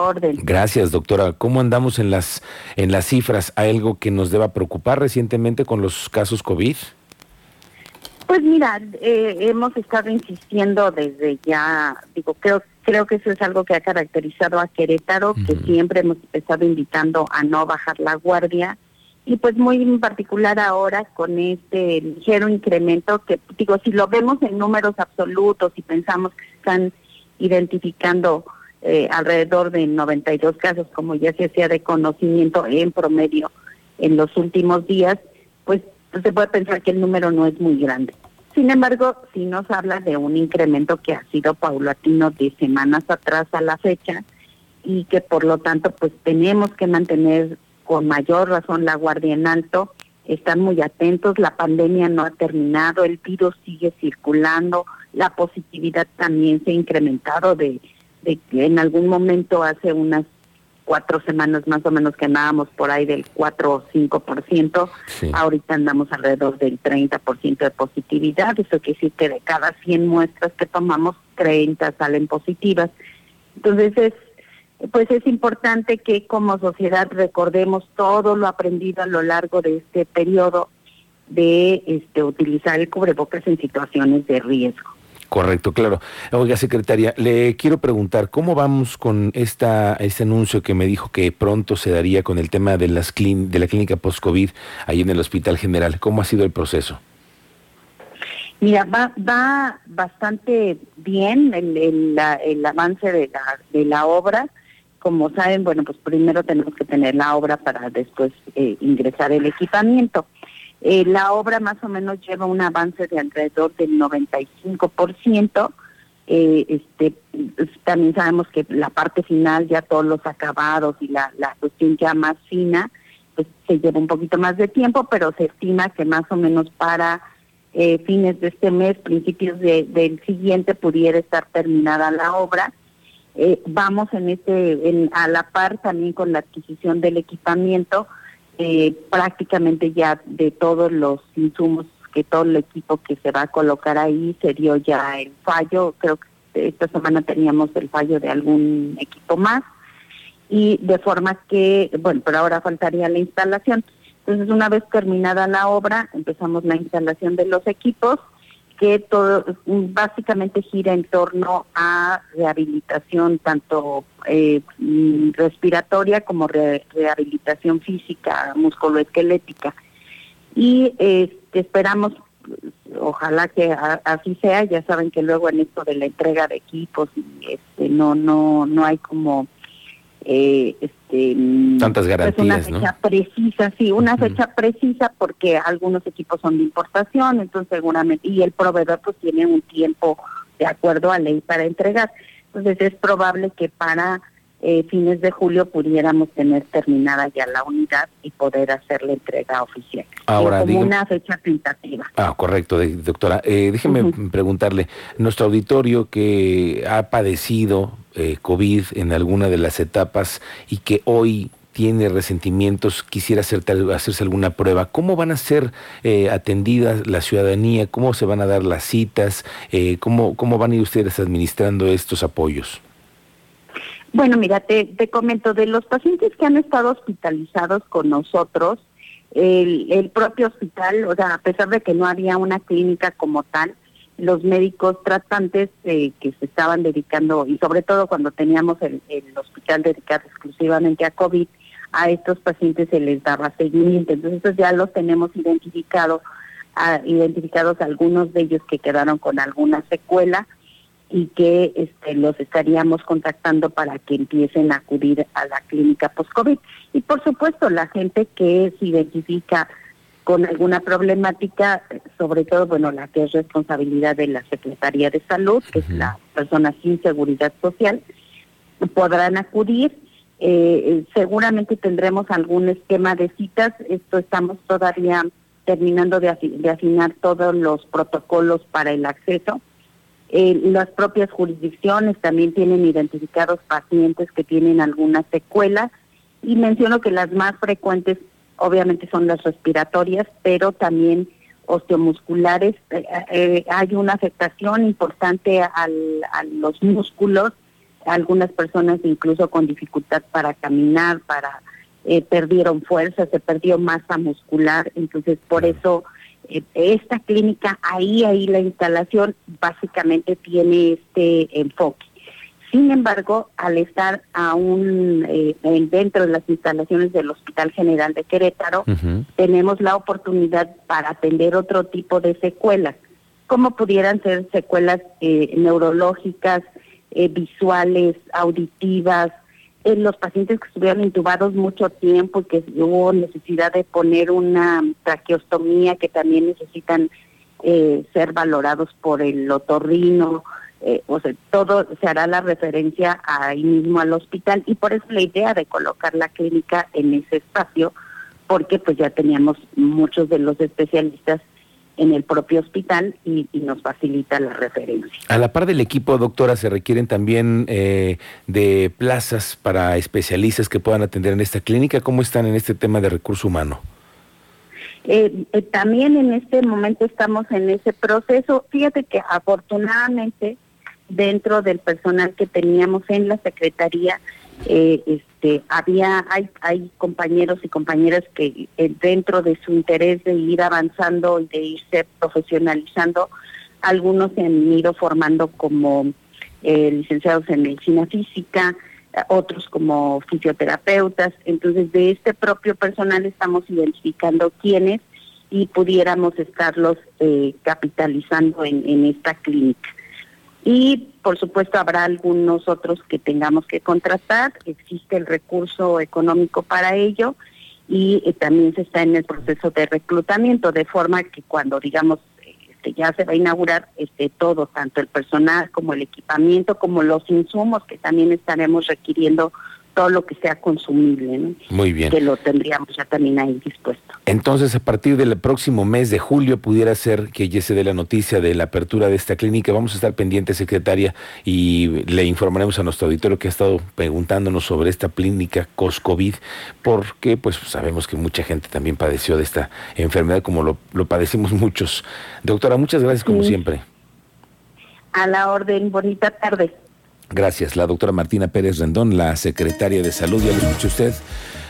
orden. Gracias, doctora. ¿Cómo andamos en las en las cifras? ¿Hay algo que nos deba preocupar recientemente con los casos COVID? Pues mira, eh, hemos estado insistiendo desde ya, digo, creo creo que eso es algo que ha caracterizado a Querétaro, que siempre hemos estado invitando a no bajar la guardia y pues muy en particular ahora con este ligero incremento que digo, si lo vemos en números absolutos y pensamos que están identificando eh, alrededor de 92 casos, como ya se hacía de conocimiento en promedio en los últimos días, pues se puede pensar que el número no es muy grande. Sin embargo, sí nos habla de un incremento que ha sido paulatino de semanas atrás a la fecha y que por lo tanto pues tenemos que mantener con mayor razón la guardia en alto, están muy atentos, la pandemia no ha terminado, el virus sigue circulando, la positividad también se ha incrementado de, de que en algún momento hace unas cuatro semanas más o menos que andábamos por ahí del 4 o 5%, ahorita andamos alrededor del 30% de positividad, eso quiere decir que de cada 100 muestras que tomamos, 30 salen positivas. Entonces es pues es importante que como sociedad recordemos todo lo aprendido a lo largo de este periodo de este utilizar el cubrebocas en situaciones de riesgo. Correcto, claro. Oiga, secretaria, le quiero preguntar, ¿cómo vamos con esta, este anuncio que me dijo que pronto se daría con el tema de, las de la clínica post-COVID ahí en el Hospital General? ¿Cómo ha sido el proceso? Mira, va, bastante bien el, el, el avance de la, de la obra como saben, bueno, pues primero tenemos que tener la obra para después eh, ingresar el equipamiento. Eh, la obra más o menos lleva un avance de alrededor del 95%. Eh, este, también sabemos que la parte final, ya todos los acabados y la, la cuestión ya más fina, pues se lleva un poquito más de tiempo, pero se estima que más o menos para eh, fines de este mes, principios de, del siguiente, pudiera estar terminada la obra eh, vamos en este, en, a la par también con la adquisición del equipamiento, eh, prácticamente ya de todos los insumos, que todo el equipo que se va a colocar ahí se dio ya el fallo, creo que esta semana teníamos el fallo de algún equipo más, y de forma que, bueno, pero ahora faltaría la instalación. Entonces, una vez terminada la obra, empezamos la instalación de los equipos que todo básicamente gira en torno a rehabilitación tanto eh, respiratoria como rehabilitación física, musculoesquelética. Y este, esperamos, ojalá que así sea, ya saben que luego en esto de la entrega de equipos este, no, no, no hay como eh, este, tantas pues, garantías, una fecha precisa, sí, una fecha precisa porque algunos equipos son de importación, entonces seguramente, y el proveedor pues tiene un tiempo de acuerdo a ley para entregar. Entonces es probable que para eh, fines de julio pudiéramos tener terminada ya la unidad y poder hacer la entrega oficial. Ahora, como una fecha tentativa. Ah, correcto, doctora. Eh, déjeme preguntarle, nuestro auditorio que ha padecido eh, COVID en alguna de las etapas y que hoy tiene resentimientos, quisiera hacer, hacerse alguna prueba. ¿Cómo van a ser eh, atendidas la ciudadanía? ¿Cómo se van a dar las citas? Eh, ¿cómo, ¿Cómo van a ir ustedes administrando estos apoyos? Bueno, mira, te, te comento, de los pacientes que han estado hospitalizados con nosotros, el, el propio hospital, o sea, a pesar de que no había una clínica como tal, los médicos tratantes eh, que se estaban dedicando, y sobre todo cuando teníamos el, hospital dedicado exclusivamente a COVID, a estos pacientes se les daba seguimiento. Entonces ya los tenemos identificados, identificados algunos de ellos que quedaron con alguna secuela y que este, los estaríamos contactando para que empiecen a acudir a la clínica post-COVID. Y por supuesto, la gente que se identifica con alguna problemática, sobre todo, bueno, la que es responsabilidad de la Secretaría de Salud, que es la persona sin seguridad social, podrán acudir. Eh, seguramente tendremos algún esquema de citas. Esto estamos todavía terminando de, afinar todos los protocolos para el acceso. Eh, las propias jurisdicciones también tienen identificados pacientes que tienen alguna secuela y menciono que las más frecuentes obviamente son las respiratorias, pero también osteomusculares. Eh, eh, hay una afectación importante al, a los músculos, algunas personas incluso con dificultad para caminar, para eh, perdieron fuerza, se perdió masa muscular, entonces por eso eh, esta clínica ahí ahí la instalación básicamente tiene este enfoque. Sin embargo, al estar aún eh, dentro de las instalaciones del Hospital General de Querétaro, tenemos la oportunidad para atender otro tipo de secuelas, como pudieran ser secuelas eh, neurológicas, eh, visuales, auditivas, en los pacientes que estuvieron intubados mucho tiempo y que hubo necesidad de poner una traqueostomía que también necesitan ser valorados por el otorrino, eh, o sea, todo se hará la referencia ahí mismo al hospital y por eso la idea de colocar la clínica en ese espacio, porque pues ya teníamos muchos de los especialistas en el propio hospital y, nos facilita la referencia. A la par del equipo, doctora, se requieren también eh, de plazas para especialistas que puedan atender en esta clínica. ¿Cómo están en este tema de recurso humano? Eh, también en este momento estamos en ese proceso. Fíjate que afortunadamente dentro del personal que teníamos en la secretaría eh, este había hay compañeros y compañeras que eh, dentro de su interés de ir avanzando y de irse profesionalizando algunos se han ido formando como eh, licenciados en medicina física otros como fisioterapeutas. Entonces de este propio personal estamos identificando quiénes y pudiéramos estarlos capitalizando en esta clínica y por supuesto habrá algunos otros que tengamos que contratar, existe el recurso económico para ello y eh, también se está en el proceso de reclutamiento, de forma que cuando digamos este, ya se va a inaugurar este todo, tanto el personal como el equipamiento, como los insumos que también estaremos requiriendo todo lo que sea consumible, Muy bien. Que lo tendríamos ya también ahí dispuesto. Entonces, a partir del próximo mes de julio pudiera ser que ya se dé la noticia de la apertura de esta clínica. Vamos a estar pendientes, secretaria, y le informaremos a nuestro auditorio que ha estado preguntándonos sobre esta clínica COSCOVID, porque pues sabemos que mucha gente también padeció de esta enfermedad, como lo, padecimos muchos. Doctora, muchas gracias como siempre. A la orden, bonita tarde. Gracias, la doctora Martina Pérez Rendón, la secretaria de Salud, ya lo escuchó usted.